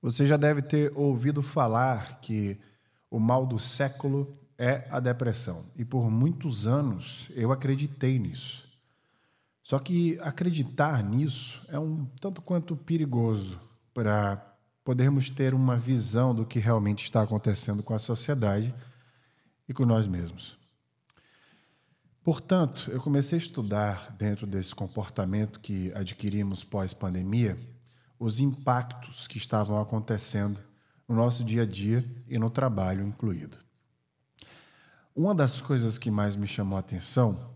Você já deve ter ouvido falar que o mal do século é a depressão. E por muitos anos eu acreditei nisso. Só que acreditar nisso é um tanto quanto perigoso para podermos ter uma visão do que realmente está acontecendo com a sociedade e com nós mesmos. Portanto, eu comecei a estudar, dentro desse comportamento que adquirimos pós-pandemia, os impactos que estavam acontecendo no nosso dia a dia e no trabalho incluído. Uma das coisas que mais me chamou a atenção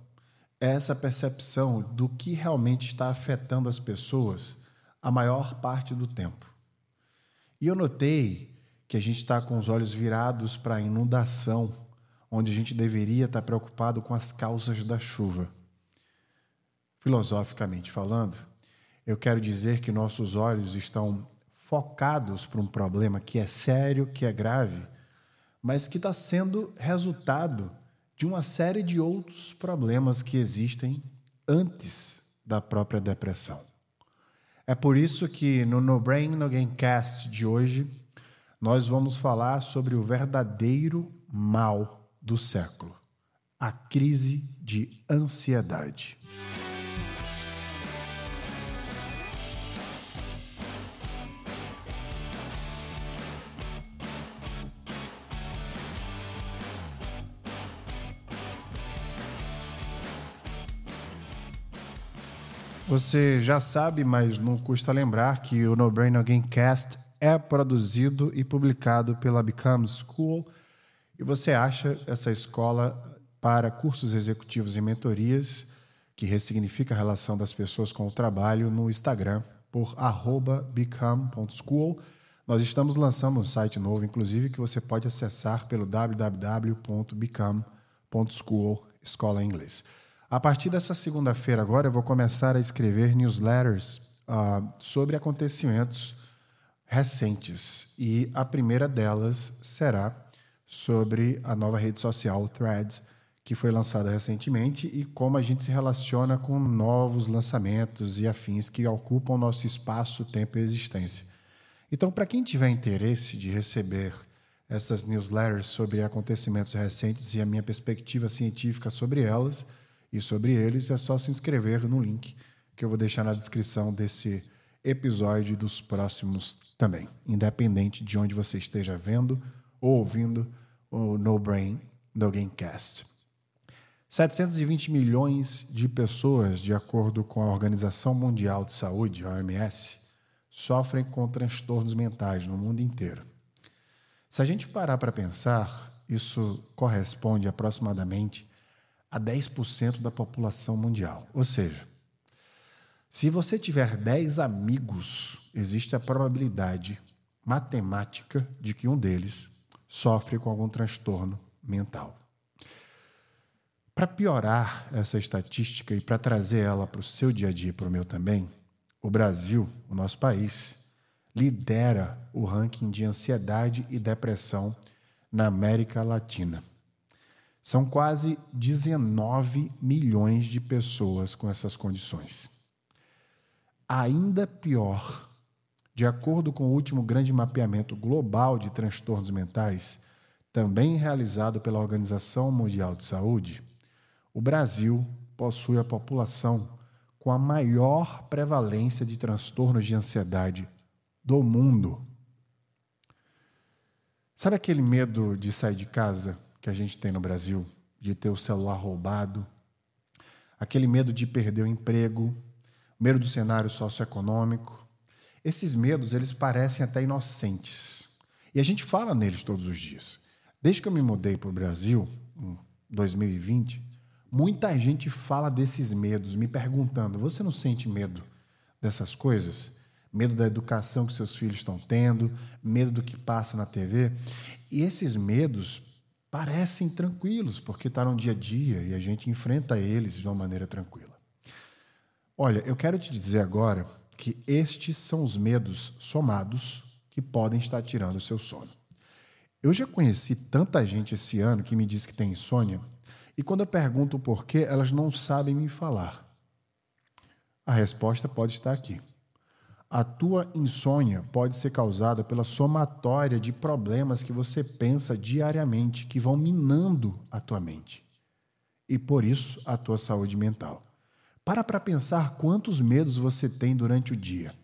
é essa percepção do que realmente está afetando as pessoas a maior parte do tempo. E eu notei que a gente está com os olhos virados para a inundação, onde a gente deveria estar preocupado com as causas da chuva. Filosoficamente falando, eu quero dizer que nossos olhos estão focados para um problema que é sério, que é grave, mas que está sendo resultado de uma série de outros problemas que existem antes da própria depressão. É por isso que no No Brain No Game Cast de hoje nós vamos falar sobre o verdadeiro mal do século, a crise de ansiedade. Você já sabe, mas não custa lembrar que o No Brain Again Cast é produzido e publicado pela Become School e você acha essa escola para cursos executivos e mentorias que ressignifica a relação das pessoas com o trabalho no Instagram por become.school. Nós estamos lançando um site novo, inclusive, que você pode acessar pelo www.become.school, escola em inglês. A partir dessa segunda-feira, agora, eu vou começar a escrever newsletters uh, sobre acontecimentos recentes. E a primeira delas será sobre a nova rede social Threads, que foi lançada recentemente, e como a gente se relaciona com novos lançamentos e afins que ocupam nosso espaço, tempo e existência. Então, para quem tiver interesse de receber essas newsletters sobre acontecimentos recentes e a minha perspectiva científica sobre elas, e sobre eles, é só se inscrever no link que eu vou deixar na descrição desse episódio e dos próximos também, independente de onde você esteja vendo ou ouvindo o No Brain No Gamecast. 720 milhões de pessoas, de acordo com a Organização Mundial de Saúde, OMS, sofrem com transtornos mentais no mundo inteiro. Se a gente parar para pensar, isso corresponde aproximadamente a 10% da população mundial. Ou seja, se você tiver 10 amigos, existe a probabilidade matemática de que um deles sofre com algum transtorno mental. Para piorar essa estatística e para trazer ela para o seu dia a dia e para o meu também, o Brasil, o nosso país, lidera o ranking de ansiedade e depressão na América Latina. São quase 19 milhões de pessoas com essas condições. Ainda pior, de acordo com o último grande mapeamento global de transtornos mentais, também realizado pela Organização Mundial de Saúde, o Brasil possui a população com a maior prevalência de transtornos de ansiedade do mundo. Sabe aquele medo de sair de casa que a gente tem no Brasil, de ter o celular roubado, aquele medo de perder o emprego, medo do cenário socioeconômico. Esses medos, eles parecem até inocentes. E a gente fala neles todos os dias. Desde que eu me mudei para o Brasil, em 2020, muita gente fala desses medos, me perguntando: você não sente medo dessas coisas? Medo da educação que seus filhos estão tendo, medo do que passa na TV. E esses medos parecem tranquilos, porque está no dia a dia e a gente enfrenta eles de uma maneira tranquila. Olha, eu quero te dizer agora que estes são os medos somados que podem estar tirando o seu sono. Eu já conheci tanta gente esse ano que me diz que tem insônia, e quando eu pergunto o porquê, elas não sabem me falar. A resposta pode estar aqui. A tua insônia pode ser causada pela somatória de problemas que você pensa diariamente, que vão minando a tua mente. E por isso a tua saúde mental. Para para pensar quantos medos você tem durante o dia.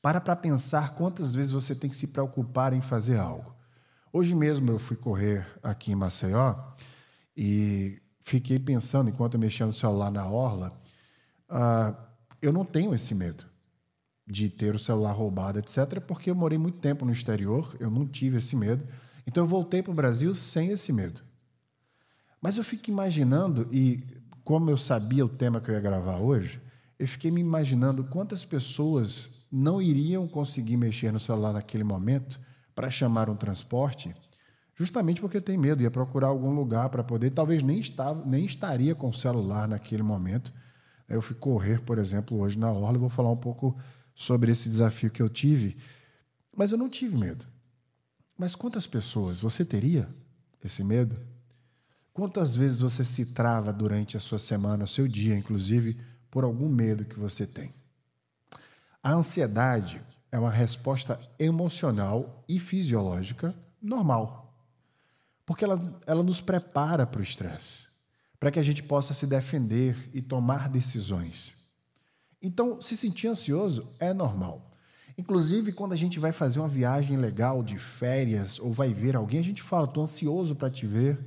Para para pensar quantas vezes você tem que se preocupar em fazer algo. Hoje mesmo eu fui correr aqui em Maceió e fiquei pensando, enquanto eu mexia no celular na orla, uh, eu não tenho esse medo de ter o celular roubado, etc., porque eu morei muito tempo no exterior, eu não tive esse medo. Então eu voltei para o Brasil sem esse medo. Mas eu fico imaginando, e como eu sabia o tema que eu ia gravar hoje, eu fiquei me imaginando quantas pessoas não iriam conseguir mexer no celular naquele momento para chamar um transporte, justamente porque tem medo, ia procurar algum lugar para poder, talvez nem, estava, nem estaria com o celular naquele momento. Eu fui correr, por exemplo, hoje na Orla, vou falar um pouco sobre esse desafio que eu tive, mas eu não tive medo. Mas quantas pessoas você teria esse medo? Quantas vezes você se trava durante a sua semana, o seu dia, inclusive, por algum medo que você tem? A ansiedade é uma resposta emocional e fisiológica normal, porque ela, ela nos prepara para o estresse, para que a gente possa se defender e tomar decisões. Então, se sentir ansioso é normal. Inclusive, quando a gente vai fazer uma viagem legal de férias ou vai ver alguém, a gente fala: estou ansioso para te ver,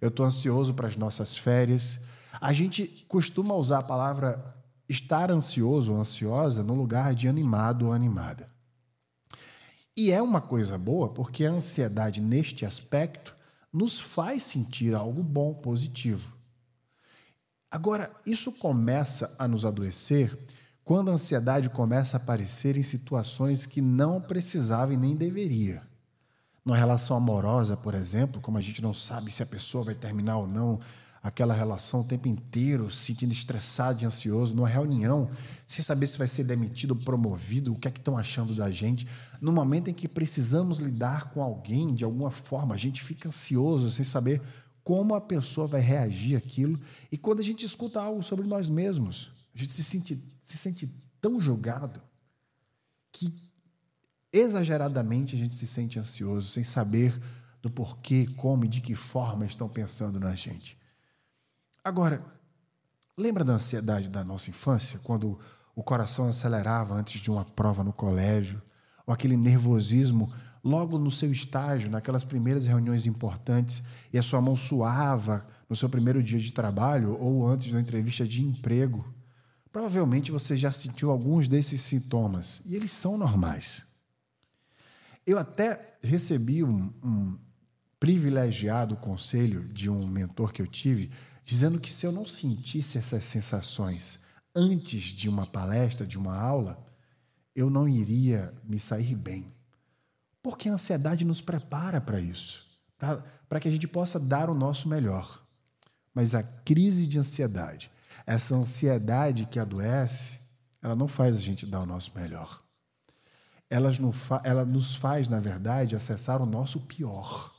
eu estou ansioso para as nossas férias. A gente costuma usar a palavra estar ansioso ou ansiosa no lugar de animado ou animada. E é uma coisa boa porque a ansiedade, neste aspecto, nos faz sentir algo bom, positivo. Agora, isso começa a nos adoecer quando a ansiedade começa a aparecer em situações que não precisava e nem deveria. Numa relação amorosa, por exemplo, como a gente não sabe se a pessoa vai terminar ou não aquela relação o tempo inteiro, se sentindo estressado e ansioso, numa reunião, sem saber se vai ser demitido ou promovido, o que é que estão achando da gente. No momento em que precisamos lidar com alguém de alguma forma, a gente fica ansioso sem saber como a pessoa vai reagir àquilo. E quando a gente escuta algo sobre nós mesmos, a gente se sente, se sente tão julgado que exageradamente a gente se sente ansioso, sem saber do porquê, como e de que forma estão pensando na gente. Agora, lembra da ansiedade da nossa infância, quando o coração acelerava antes de uma prova no colégio, ou aquele nervosismo logo no seu estágio, naquelas primeiras reuniões importantes, e a sua mão suava no seu primeiro dia de trabalho ou antes da entrevista de emprego? Provavelmente você já sentiu alguns desses sintomas e eles são normais. Eu até recebi um, um privilegiado conselho de um mentor que eu tive, dizendo que se eu não sentisse essas sensações antes de uma palestra, de uma aula, eu não iria me sair bem. Porque a ansiedade nos prepara para isso, para que a gente possa dar o nosso melhor. Mas a crise de ansiedade, essa ansiedade que adoece, ela não faz a gente dar o nosso melhor. Ela nos faz, na verdade, acessar o nosso pior.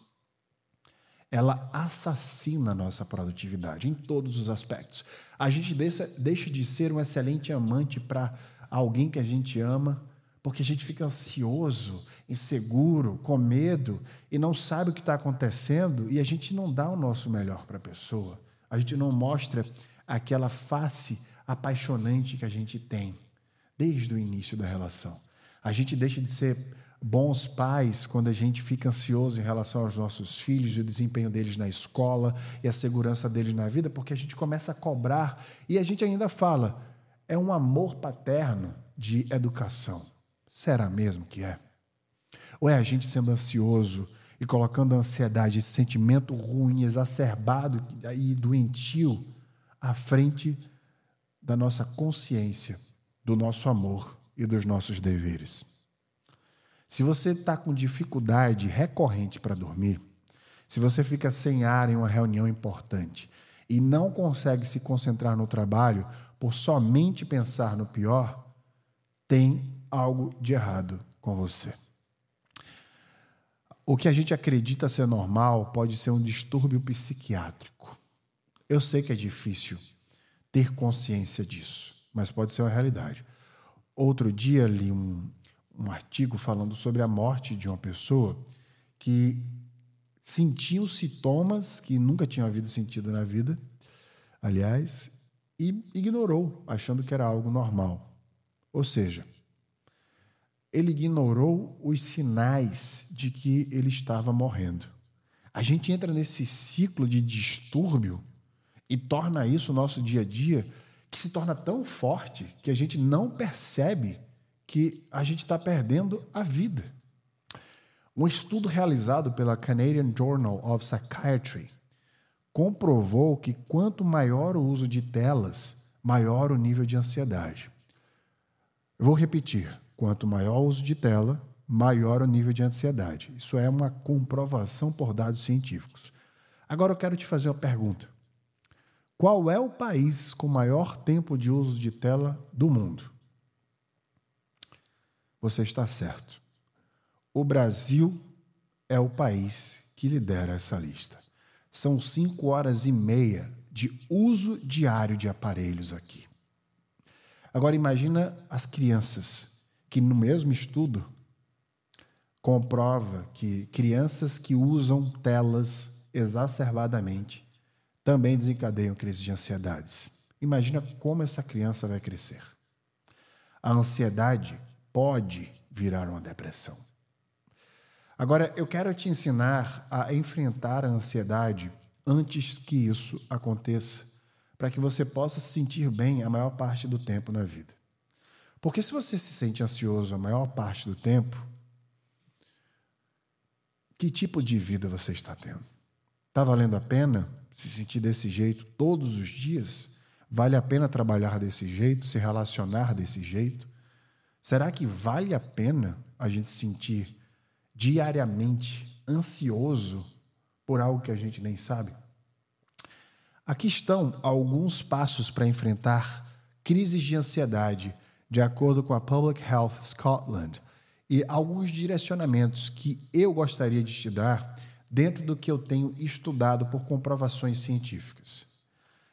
Ela assassina a nossa produtividade em todos os aspectos. A gente deixa, deixa de ser um excelente amante para alguém que a gente ama, porque a gente fica ansioso, inseguro, com medo e não sabe o que está acontecendo e a gente não dá o nosso melhor para a pessoa. A gente não mostra aquela face apaixonante que a gente tem desde o início da relação. A gente deixa de ser bons pais quando a gente fica ansioso em relação aos nossos filhos e o desempenho deles na escola e a segurança deles na vida, porque a gente começa a cobrar e a gente ainda fala, é um amor paterno de educação. Será mesmo que é? Ou é a gente sendo ansioso e colocando a ansiedade, esse sentimento ruim, exacerbado e doentio à frente da nossa consciência, do nosso amor e dos nossos deveres. Se você está com dificuldade recorrente para dormir, se você fica sem ar em uma reunião importante e não consegue se concentrar no trabalho por somente pensar no pior, tem algo de errado com você. O que a gente acredita ser normal pode ser um distúrbio psiquiátrico. Eu sei que é difícil ter consciência disso, mas pode ser uma realidade. outro dia li um, um artigo falando sobre a morte de uma pessoa que sentia os sintomas que nunca tinha havido sentido na vida, aliás, e ignorou, achando que era algo normal. Ou seja, ele ignorou os sinais de que ele estava morrendo. A gente entra nesse ciclo de distúrbio e torna isso o nosso dia a dia, que se torna tão forte que a gente não percebe que a gente está perdendo a vida. Um estudo realizado pela Canadian Journal of Psychiatry comprovou que quanto maior o uso de telas, maior o nível de ansiedade. Vou repetir: quanto maior o uso de tela, maior o nível de ansiedade. Isso é uma comprovação por dados científicos. Agora eu quero te fazer uma pergunta. Qual é o país com maior tempo de uso de tela do mundo? Você está certo. O Brasil é o país que lidera essa lista. São cinco horas e meia de uso diário de aparelhos aqui. Agora imagina as crianças que no mesmo estudo comprova que crianças que usam telas exacerbadamente também desencadeiam crises de ansiedades. Imagina como essa criança vai crescer. A ansiedade pode virar uma depressão. Agora, eu quero te ensinar a enfrentar a ansiedade antes que isso aconteça, para que você possa se sentir bem a maior parte do tempo na vida. Porque se você se sente ansioso a maior parte do tempo, que tipo de vida você está tendo? Está valendo a pena se sentir desse jeito todos os dias? Vale a pena trabalhar desse jeito, se relacionar desse jeito? Será que vale a pena a gente se sentir diariamente ansioso por algo que a gente nem sabe? Aqui estão alguns passos para enfrentar crises de ansiedade, de acordo com a Public Health Scotland, e alguns direcionamentos que eu gostaria de te dar dentro do que eu tenho estudado por comprovações científicas.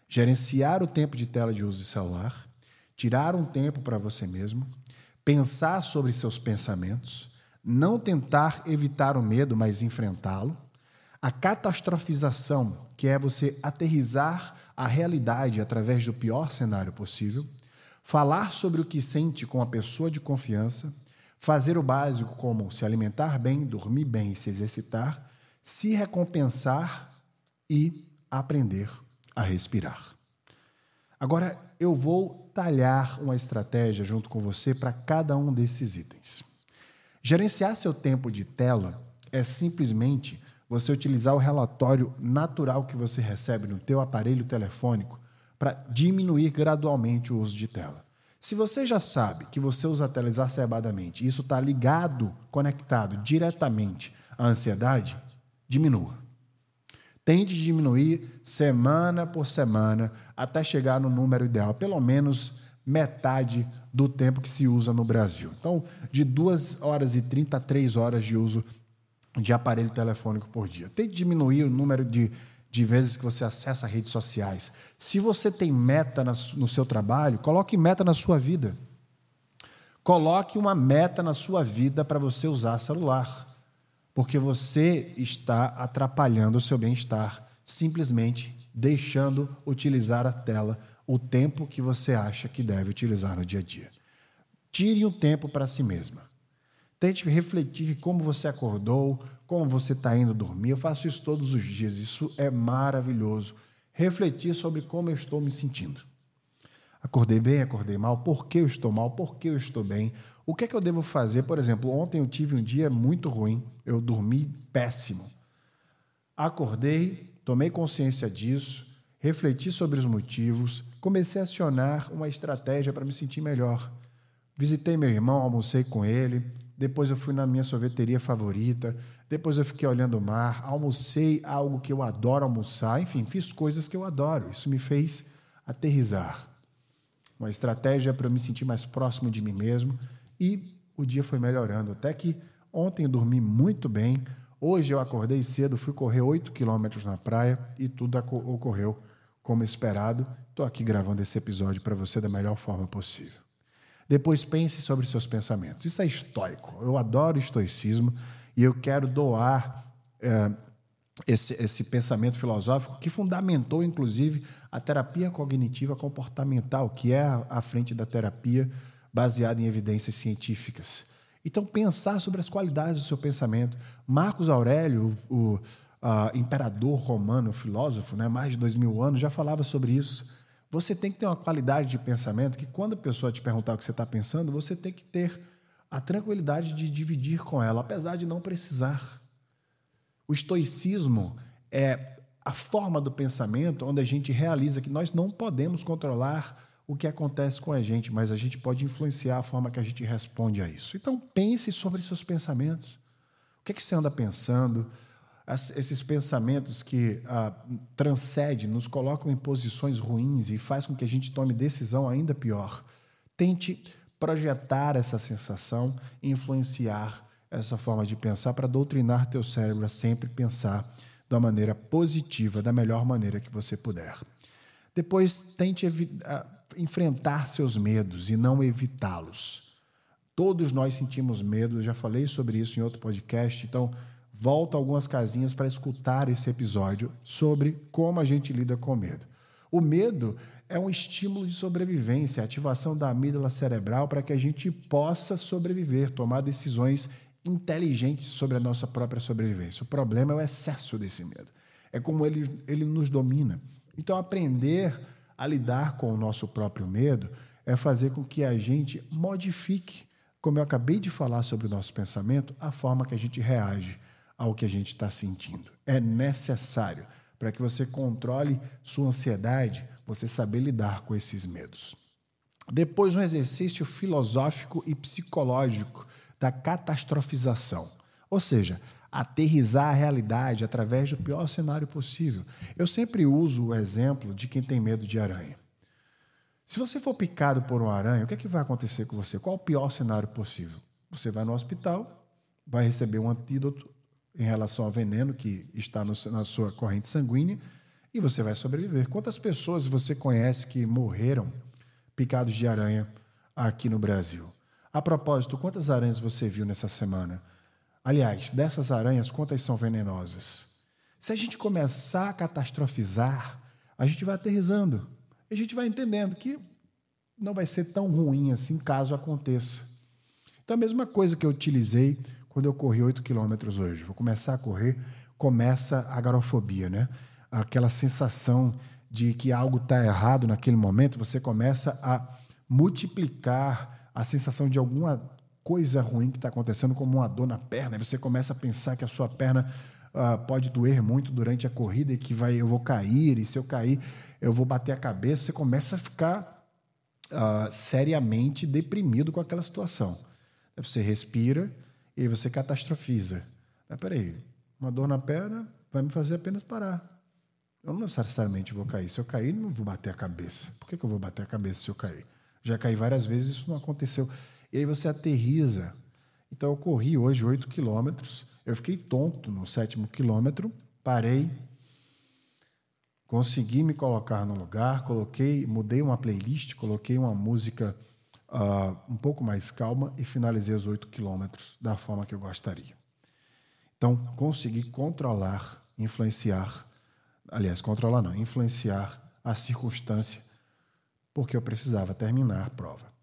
Gerenciar o tempo de tela de uso de celular, tirar um tempo para você mesmo, pensar sobre seus pensamentos, não tentar evitar o medo, mas enfrentá-lo, a catastrofização, que é você aterrizar a realidade através do pior cenário possível, falar sobre o que sente com a pessoa de confiança, fazer o básico como se alimentar bem, dormir bem e se exercitar, se recompensar e aprender a respirar. Agora eu vou talhar uma estratégia junto com você para cada um desses itens. Gerenciar seu tempo de tela é simplesmente você utilizar o relatório natural que você recebe no teu aparelho telefônico para diminuir gradualmente o uso de tela. Se você já sabe que você usa a tela exacerbadamente isso está ligado, conectado diretamente à ansiedade, diminua. Tente diminuir semana por semana até chegar no número ideal, pelo menos metade do tempo que se usa no Brasil. Então, de 2 horas e 30 a 3 horas de uso de aparelho telefônico por dia. Tente diminuir o número de, de vezes que você acessa redes sociais. Se você tem meta no seu trabalho, coloque meta na sua vida. Coloque uma meta na sua vida para você usar celular porque você está atrapalhando o seu bem-estar, simplesmente deixando utilizar a tela o tempo que você acha que deve utilizar no dia a dia. Tire um tempo para si mesma. Tente refletir como você acordou, como você está indo dormir. Eu faço isso todos os dias, isso é maravilhoso. Refletir sobre como eu estou me sentindo. Acordei bem, acordei mal, por que eu estou mal, por que eu estou bem, o que é que eu devo fazer? Por exemplo, ontem eu tive um dia muito ruim, eu dormi péssimo. Acordei, tomei consciência disso, refleti sobre os motivos, comecei a acionar uma estratégia para me sentir melhor. Visitei meu irmão, almocei com ele, depois eu fui na minha sorveteria favorita, depois eu fiquei olhando o mar, almocei algo que eu adoro almoçar, enfim, fiz coisas que eu adoro. Isso me fez aterrizar. Uma estratégia para eu me sentir mais próximo de mim mesmo e o dia foi melhorando. Até que ontem eu dormi muito bem. Hoje eu acordei cedo, fui correr 8 quilômetros na praia e tudo ocorreu como esperado. Estou aqui gravando esse episódio para você da melhor forma possível. Depois pense sobre seus pensamentos. Isso é estoico. Eu adoro estoicismo e eu quero doar é, esse, esse pensamento filosófico que fundamentou, inclusive, a terapia cognitiva comportamental, que é à frente da terapia baseada em evidências científicas. Então, pensar sobre as qualidades do seu pensamento. Marcos Aurélio, o, o imperador romano, filósofo, né, mais de dois mil anos, já falava sobre isso. Você tem que ter uma qualidade de pensamento que, quando a pessoa te perguntar o que você está pensando, você tem que ter a tranquilidade de dividir com ela, apesar de não precisar. O estoicismo é a forma do pensamento onde a gente realiza que nós não podemos controlar o que acontece com a gente, mas a gente pode influenciar a forma que a gente responde a isso. Então, pense sobre seus pensamentos. O que, é que você anda pensando? esses pensamentos que ah, transcendem, nos colocam em posições ruins e faz com que a gente tome decisão ainda pior. Tente projetar essa sensação influenciar essa forma de pensar para doutrinar teu cérebro a sempre pensar uma maneira positiva, da melhor maneira que você puder. Depois, tente enfrentar seus medos e não evitá-los. Todos nós sentimos medo, eu já falei sobre isso em outro podcast, então volta algumas casinhas para escutar esse episódio sobre como a gente lida com medo. O medo é um estímulo de sobrevivência, ativação da amígdala cerebral para que a gente possa sobreviver, tomar decisões inteligentes sobre a nossa própria sobrevivência. O problema é o excesso desse medo. É como ele, ele nos domina. Então, aprender a lidar com o nosso próprio medo é fazer com que a gente modifique, como eu acabei de falar sobre o nosso pensamento, a forma que a gente reage ao que a gente está sentindo. É necessário para que você controle sua ansiedade, você saber lidar com esses medos. Depois, um exercício filosófico e psicológico da catastrofização, ou seja, aterrizar a realidade através do pior cenário possível. Eu sempre uso o exemplo de quem tem medo de aranha. Se você for picado por uma aranha, o que, é que vai acontecer com você? Qual o pior cenário possível? Você vai no hospital, vai receber um antídoto em relação ao veneno que está no, na sua corrente sanguínea e você vai sobreviver. Quantas pessoas você conhece que morreram picados de aranha aqui no Brasil? A propósito, quantas aranhas você viu nessa semana? Aliás, dessas aranhas, quantas são venenosas? Se a gente começar a catastrofizar, a gente vai aterrizando. A gente vai entendendo que não vai ser tão ruim assim caso aconteça. Então, a mesma coisa que eu utilizei quando eu corri 8 quilômetros hoje. Vou começar a correr, começa a garofobia, né? Aquela sensação de que algo está errado naquele momento, você começa a multiplicar a sensação de alguma coisa ruim que está acontecendo, como uma dor na perna. E você começa a pensar que a sua perna uh, pode doer muito durante a corrida e que vai, eu vou cair, e se eu cair, eu vou bater a cabeça. Você começa a ficar uh, seriamente deprimido com aquela situação. Você respira, e você catastrofiza. Mas peraí, uma dor na perna vai me fazer apenas parar. Eu não necessariamente vou cair. Se eu cair, não vou bater a cabeça. Por que, que eu vou bater a cabeça se eu cair? Já caí várias vezes, isso não aconteceu. E aí você aterriza. Então eu corri hoje 8 quilômetros. Eu fiquei tonto no sétimo quilômetro, parei, consegui me colocar no lugar, coloquei, mudei uma playlist, coloquei uma música uh, um pouco mais calma e finalizei os oito quilômetros da forma que eu gostaria. Então, consegui controlar, influenciar, aliás, controlar não, influenciar a circunstância, porque eu precisava terminar a prova.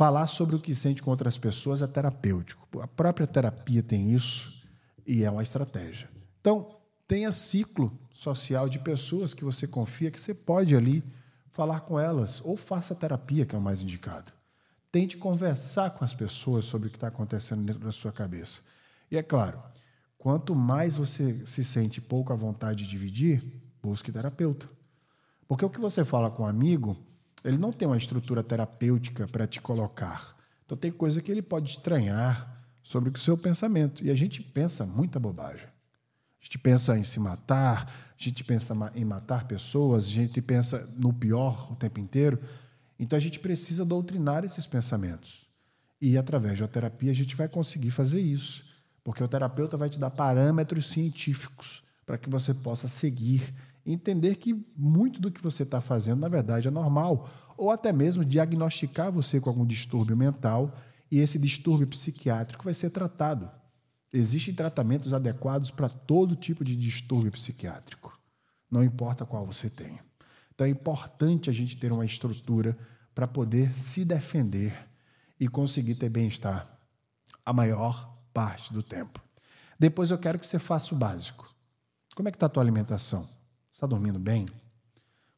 Falar sobre o que sente com outras pessoas é terapêutico. A própria terapia tem isso e é uma estratégia. Então, tenha ciclo social de pessoas que você confia que você pode ali falar com elas, ou faça terapia, que é o mais indicado. Tente conversar com as pessoas sobre o que está acontecendo dentro da sua cabeça. E é claro, quanto mais você se sente pouco à vontade de dividir, busque terapeuta. Porque o que você fala com um amigo, ele não tem uma estrutura terapêutica para te colocar. Então tem coisa que ele pode estranhar sobre o seu pensamento. E a gente pensa muita bobagem. A gente pensa em se matar, a gente pensa em matar pessoas, a gente pensa no pior o tempo inteiro. Então a gente precisa doutrinar esses pensamentos. E através da terapia a gente vai conseguir fazer isso. Porque o terapeuta vai te dar parâmetros científicos para que você possa seguir entender que muito do que você está fazendo, na verdade, é normal. ou até mesmo diagnosticar você com algum distúrbio mental e esse distúrbio psiquiátrico vai ser tratado. Existem tratamentos adequados para todo tipo de distúrbio psiquiátrico, não importa qual você tenha. Então é importante a gente ter uma estrutura para poder se defender e conseguir ter bem-estar a maior parte do tempo. Depois eu quero que você faça o básico. Como é que está a tua alimentação? Está dormindo bem?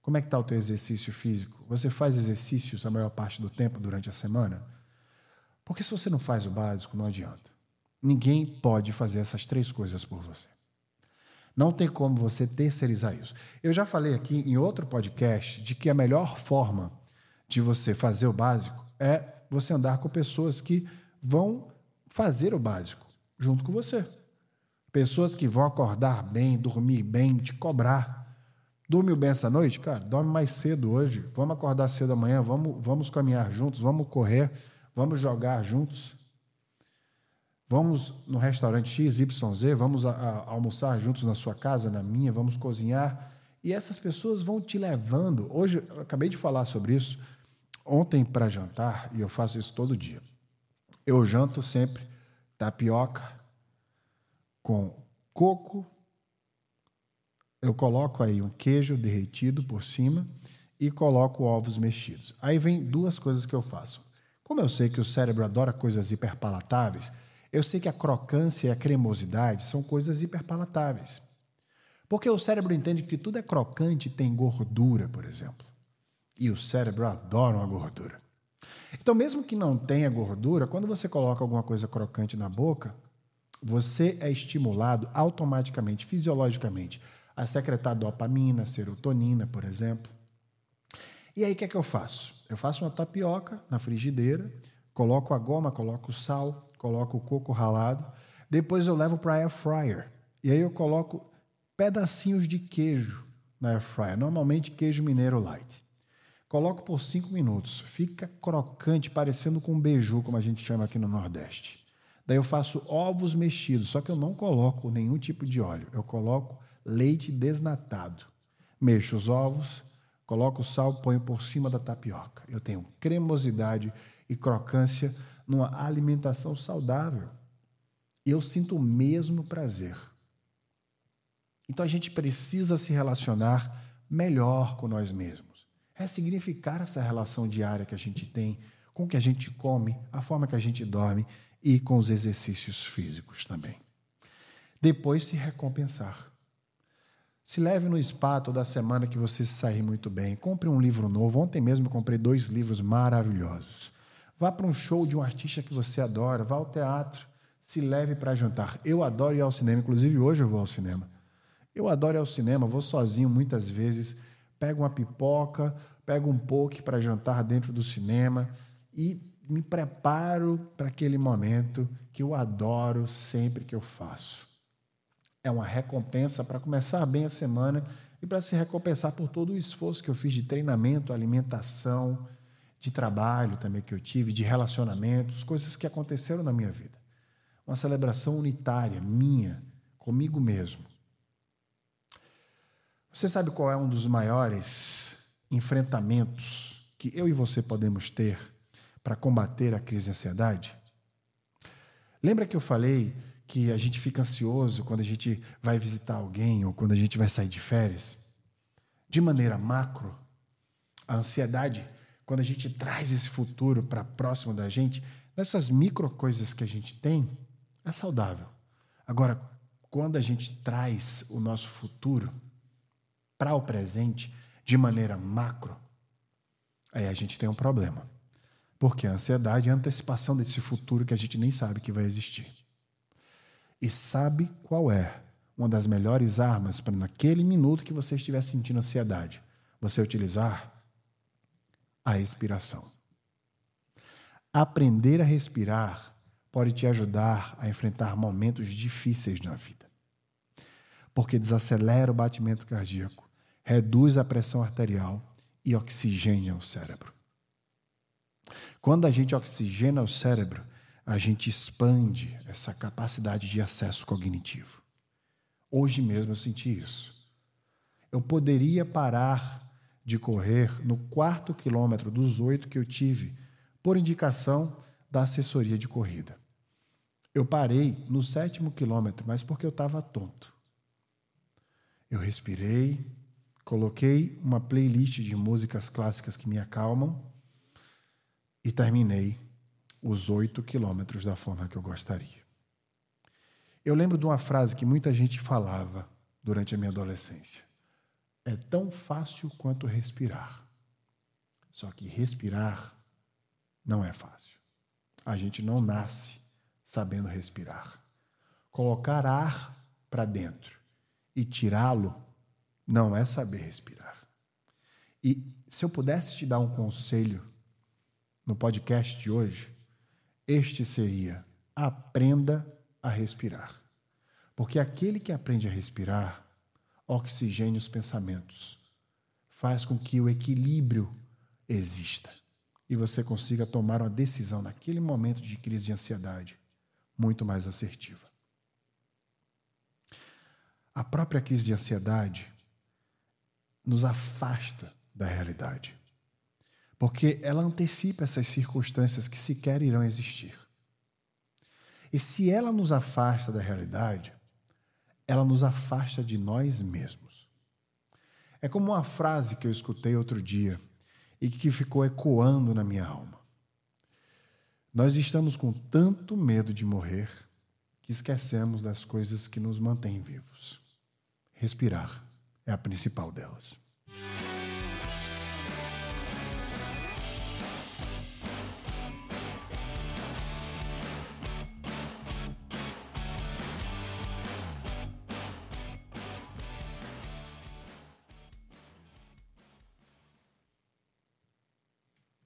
Como é que está o teu exercício físico? Você faz exercícios a maior parte do tempo durante a semana? Porque se você não faz o básico, não adianta. Ninguém pode fazer essas três coisas por você. Não tem como você terceirizar isso. Eu já falei aqui em outro podcast de que a melhor forma de você fazer o básico é você andar com pessoas que vão fazer o básico junto com você. Pessoas que vão acordar bem, dormir bem, te cobrar. Dormiu bem essa noite? Cara, dorme mais cedo hoje. Vamos acordar cedo amanhã, vamos, vamos caminhar juntos, vamos correr, vamos jogar juntos. Vamos no restaurante XYZ, vamos a, a, almoçar juntos na sua casa, na minha, vamos cozinhar. E essas pessoas vão te levando. Hoje, eu acabei de falar sobre isso ontem para jantar, e eu faço isso todo dia. Eu janto sempre tapioca com coco. Eu coloco aí um queijo derretido por cima e coloco ovos mexidos. Aí vem duas coisas que eu faço. Como eu sei que o cérebro adora coisas hiperpalatáveis, eu sei que a crocância e a cremosidade são coisas hiperpalatáveis. Porque o cérebro entende que tudo é crocante e tem gordura, por exemplo. E o cérebro adora uma gordura. Então, mesmo que não tenha gordura, quando você coloca alguma coisa crocante na boca, você é estimulado automaticamente, fisiologicamente, a secretar dopamina, serotonina, por exemplo. E aí, o que é que eu faço? Eu faço uma tapioca na frigideira, coloco a goma, coloco o sal, coloco o coco ralado. Depois eu levo para air fryer. E aí eu coloco pedacinhos de queijo na air fryer, normalmente queijo mineiro light. Coloco por cinco minutos, fica crocante, parecendo com um beiju, como a gente chama aqui no Nordeste. Daí eu faço ovos mexidos, só que eu não coloco nenhum tipo de óleo, eu coloco leite desnatado. Mexo os ovos, coloco o sal, ponho por cima da tapioca. Eu tenho cremosidade e crocância numa alimentação saudável. Eu sinto o mesmo prazer. Então a gente precisa se relacionar melhor com nós mesmos. É significar essa relação diária que a gente tem com o que a gente come, a forma que a gente dorme e com os exercícios físicos também. Depois se recompensar. Se leve no spa toda semana que você se sair muito bem. Compre um livro novo. Ontem mesmo eu comprei dois livros maravilhosos. Vá para um show de um artista que você adora, vá ao teatro, se leve para jantar. Eu adoro ir ao cinema, inclusive hoje eu vou ao cinema. Eu adoro ir ao cinema, vou sozinho muitas vezes, pego uma pipoca, pego um poke para jantar dentro do cinema e me preparo para aquele momento que eu adoro sempre que eu faço. É uma recompensa para começar bem a semana e para se recompensar por todo o esforço que eu fiz de treinamento, alimentação, de trabalho também que eu tive, de relacionamentos, coisas que aconteceram na minha vida. Uma celebração unitária, minha, comigo mesmo. Você sabe qual é um dos maiores enfrentamentos que eu e você podemos ter para combater a crise de ansiedade? Lembra que eu falei que a gente fica ansioso quando a gente vai visitar alguém ou quando a gente vai sair de férias? De maneira macro, a ansiedade quando a gente traz esse futuro para próximo da gente, nessas micro coisas que a gente tem, é saudável. Agora, quando a gente traz o nosso futuro para o presente de maneira macro, aí a gente tem um problema. Porque a ansiedade é a antecipação desse futuro que a gente nem sabe que vai existir. E sabe qual é uma das melhores armas para naquele minuto que você estiver sentindo ansiedade, você utilizar a respiração. Aprender a respirar pode te ajudar a enfrentar momentos difíceis na vida. Porque desacelera o batimento cardíaco, reduz a pressão arterial e oxigena o cérebro. Quando a gente oxigena o cérebro, a gente expande essa capacidade de acesso cognitivo. Hoje mesmo eu senti isso. Eu poderia parar de correr no quarto quilômetro dos oito que eu tive, por indicação da assessoria de corrida. Eu parei no sétimo quilômetro, mas porque eu estava tonto. Eu respirei, coloquei uma playlist de músicas clássicas que me acalmam e terminei os oito quilômetros da forma que eu gostaria. Eu lembro de uma frase que muita gente falava durante a minha adolescência. É tão fácil quanto respirar. Só que respirar não é fácil. A gente não nasce sabendo respirar. Colocar ar para dentro e tirá-lo não é saber respirar. E se eu pudesse te dar um conselho no podcast de hoje, este seria: aprenda a respirar. Porque aquele que aprende a respirar oxigênia os pensamentos, faz com que o equilíbrio exista e você consiga tomar uma decisão naquele momento de crise de ansiedade muito mais assertiva. A própria crise de ansiedade nos afasta da realidade, porque ela antecipa essas circunstâncias que sequer irão existir. E se ela nos afasta da realidade, ela nos afasta de nós mesmos. É como uma frase que eu escutei outro dia e que ficou ecoando na minha alma. Nós estamos com tanto medo de morrer que esquecemos das coisas que nos mantêm vivos. Respirar é a principal delas.